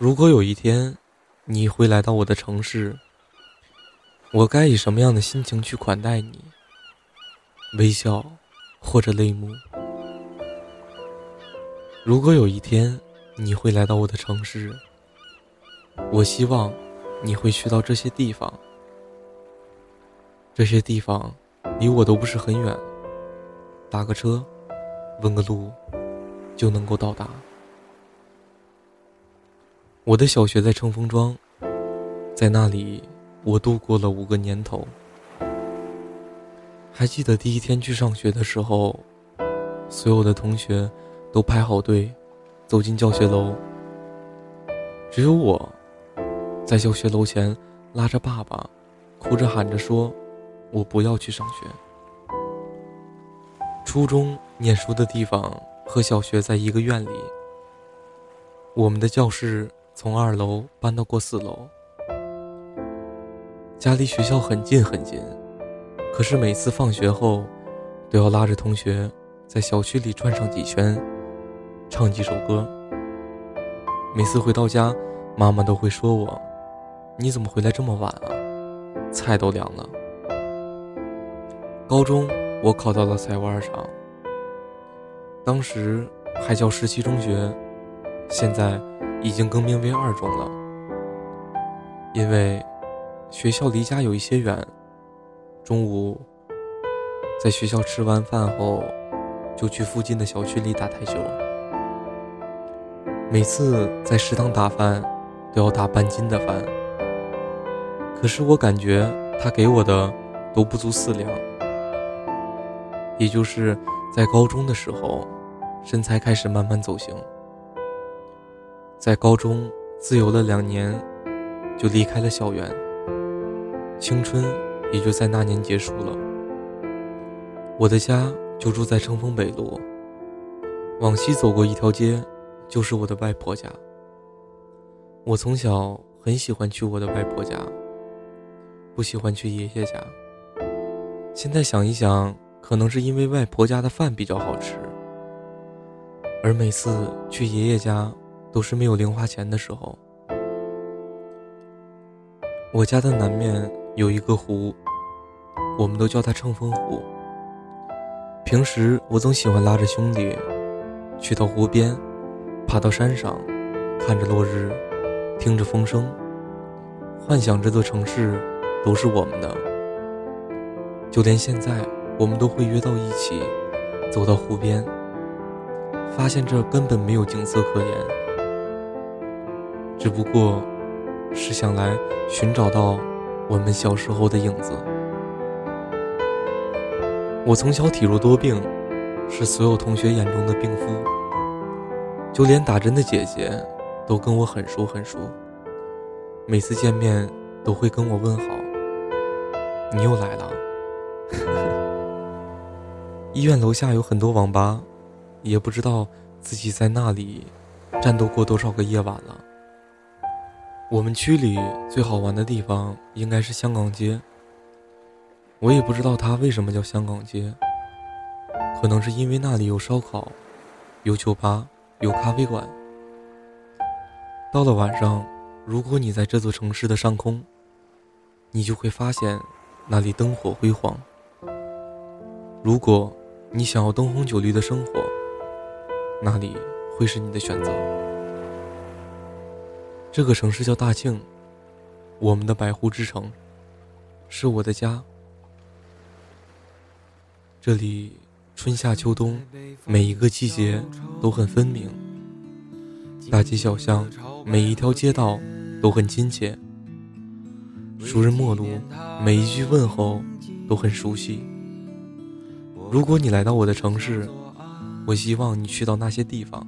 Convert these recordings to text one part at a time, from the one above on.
如果有一天你会来到我的城市，我该以什么样的心情去款待你？微笑，或者泪目？如果有一天你会来到我的城市，我希望你会去到这些地方。这些地方离我都不是很远，打个车，问个路，就能够到达。我的小学在乘风庄，在那里我度过了五个年头。还记得第一天去上学的时候，所有的同学都排好队走进教学楼，只有我在教学楼前拉着爸爸，哭着喊着说：“我不要去上学。”初中念书的地方和小学在一个院里，我们的教室从二楼搬到过四楼，家离学校很近很近。可是每次放学后，都要拉着同学在小区里转上几圈，唱几首歌。每次回到家，妈妈都会说我：“你怎么回来这么晚啊？菜都凉了。”高中我考到了财务二厂，当时还叫十七中学，现在已经更名为二中了，因为学校离家有一些远。中午，在学校吃完饭后，就去附近的小区里打台球。每次在食堂打饭，都要打半斤的饭。可是我感觉他给我的都不足四两。也就是在高中的时候，身材开始慢慢走形。在高中自由了两年，就离开了校园。青春。也就在那年结束了。我的家就住在乘风北路，往西走过一条街，就是我的外婆家。我从小很喜欢去我的外婆家，不喜欢去爷爷家。现在想一想，可能是因为外婆家的饭比较好吃，而每次去爷爷家都是没有零花钱的时候。我家的南面。有一个湖，我们都叫它乘风湖。平时我总喜欢拉着兄弟，去到湖边，爬到山上，看着落日，听着风声，幻想这座城市都是我们的。就连现在，我们都会约到一起，走到湖边，发现这根本没有景色可言，只不过是想来寻找到。我们小时候的影子。我从小体弱多病，是所有同学眼中的病夫。就连打针的姐姐，都跟我很熟很熟。每次见面都会跟我问好。你又来了。医院楼下有很多网吧，也不知道自己在那里战斗过多少个夜晚了。我们区里最好玩的地方应该是香港街。我也不知道它为什么叫香港街，可能是因为那里有烧烤，有酒吧，有咖啡馆。到了晚上，如果你在这座城市的上空，你就会发现那里灯火辉煌。如果你想要灯红酒绿的生活，那里会是你的选择。这个城市叫大庆，我们的百湖之城，是我的家。这里春夏秋冬每一个季节都很分明，大街小巷每一条街道都很亲切，熟人陌路每一句问候都很熟悉。如果你来到我的城市，我希望你去到那些地方，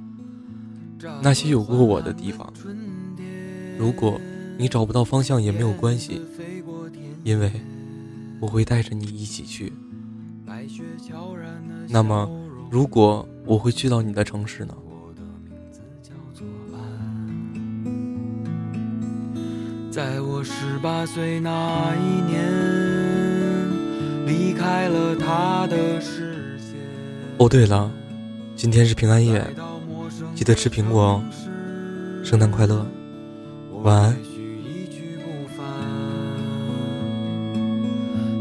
那些有过我的地方。如果你找不到方向也没有关系，因为我会带着你一起去。那么，如果我会去到你的城市呢？在我十八岁那一年，离开了他的视线。哦，对了，今天是平安夜，记得吃苹果哦。圣诞快乐。晚安。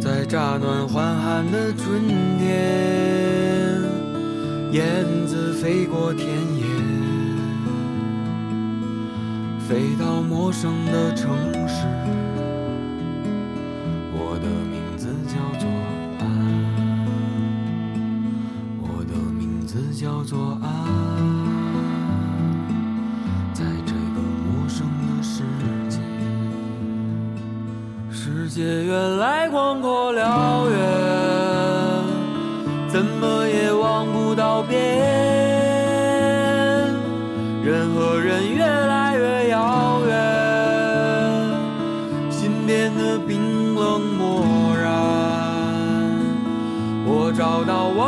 在乍暖还寒的春天，燕子飞过田野，飞到陌生的城界原来广阔辽远，怎么也望不到边。人和人越来越遥远，心变得冰冷漠然。我找到我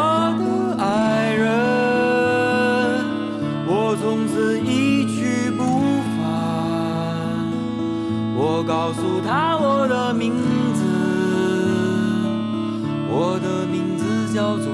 告诉他我的名字。我的名字叫做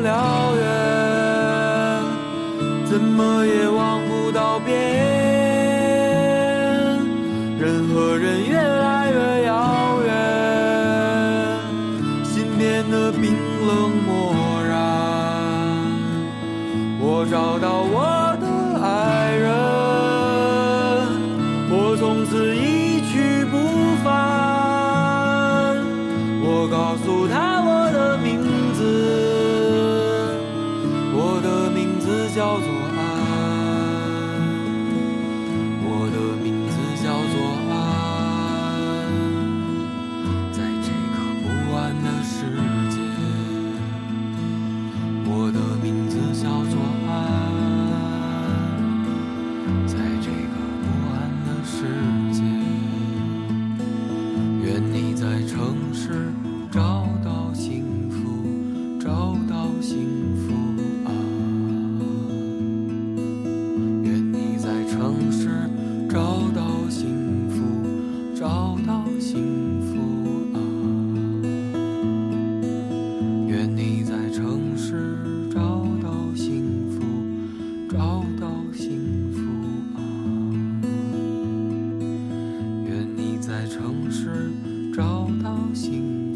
辽远，怎么也望不到边，人和人越来越遥远，心变得。冰冷漠然，我找到我城市找到幸福。